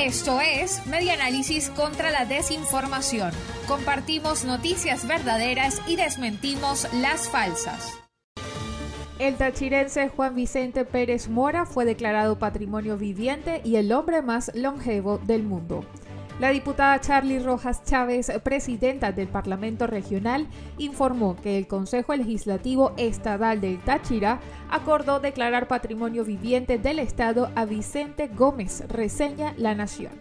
Esto es Media Análisis contra la Desinformación. Compartimos noticias verdaderas y desmentimos las falsas. El tachirense Juan Vicente Pérez Mora fue declarado patrimonio viviente y el hombre más longevo del mundo. La diputada Charlie Rojas Chávez, presidenta del Parlamento Regional, informó que el Consejo Legislativo Estadal del Táchira acordó declarar patrimonio viviente del Estado a Vicente Gómez, reseña La Nación.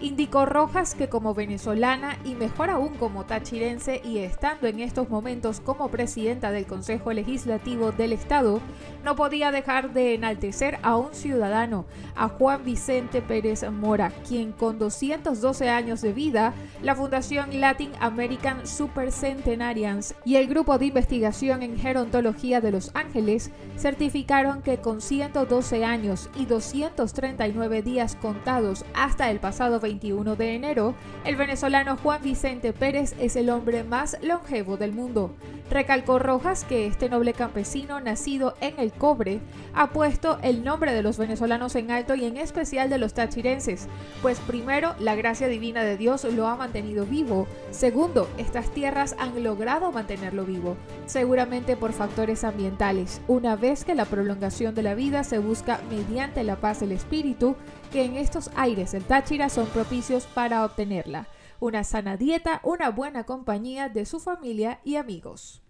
Indicó Rojas que como venezolana y mejor aún como tachirense y estando en estos momentos como presidenta del Consejo Legislativo del Estado, no podía dejar de enaltecer a un ciudadano, a Juan Vicente Pérez Mora, quien con 212 años de vida, la Fundación Latin American Super Centenarians y el Grupo de Investigación en Gerontología de Los Ángeles certificaron que con 112 años y 239 días contados hasta el pasado 21 de enero, el venezolano Juan Vicente Pérez es el hombre más longevo del mundo. Recalcó Rojas que este noble campesino nacido en el cobre ha puesto el nombre de los venezolanos en alto y en especial de los tachirenses, pues primero la gracia divina de Dios lo ha mantenido vivo, segundo estas tierras han logrado mantenerlo vivo, seguramente por factores ambientales, una vez que la prolongación de la vida se busca mediante la paz del espíritu, que en estos aires del Táchira son propicios para obtenerla una sana dieta, una buena compañía de su familia y amigos.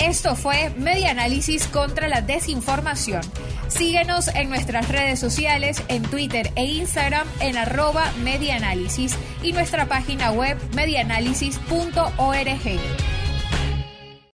Esto fue Media Análisis contra la Desinformación. Síguenos en nuestras redes sociales, en Twitter e Instagram en arroba medianálisis y nuestra página web medianálisis.org.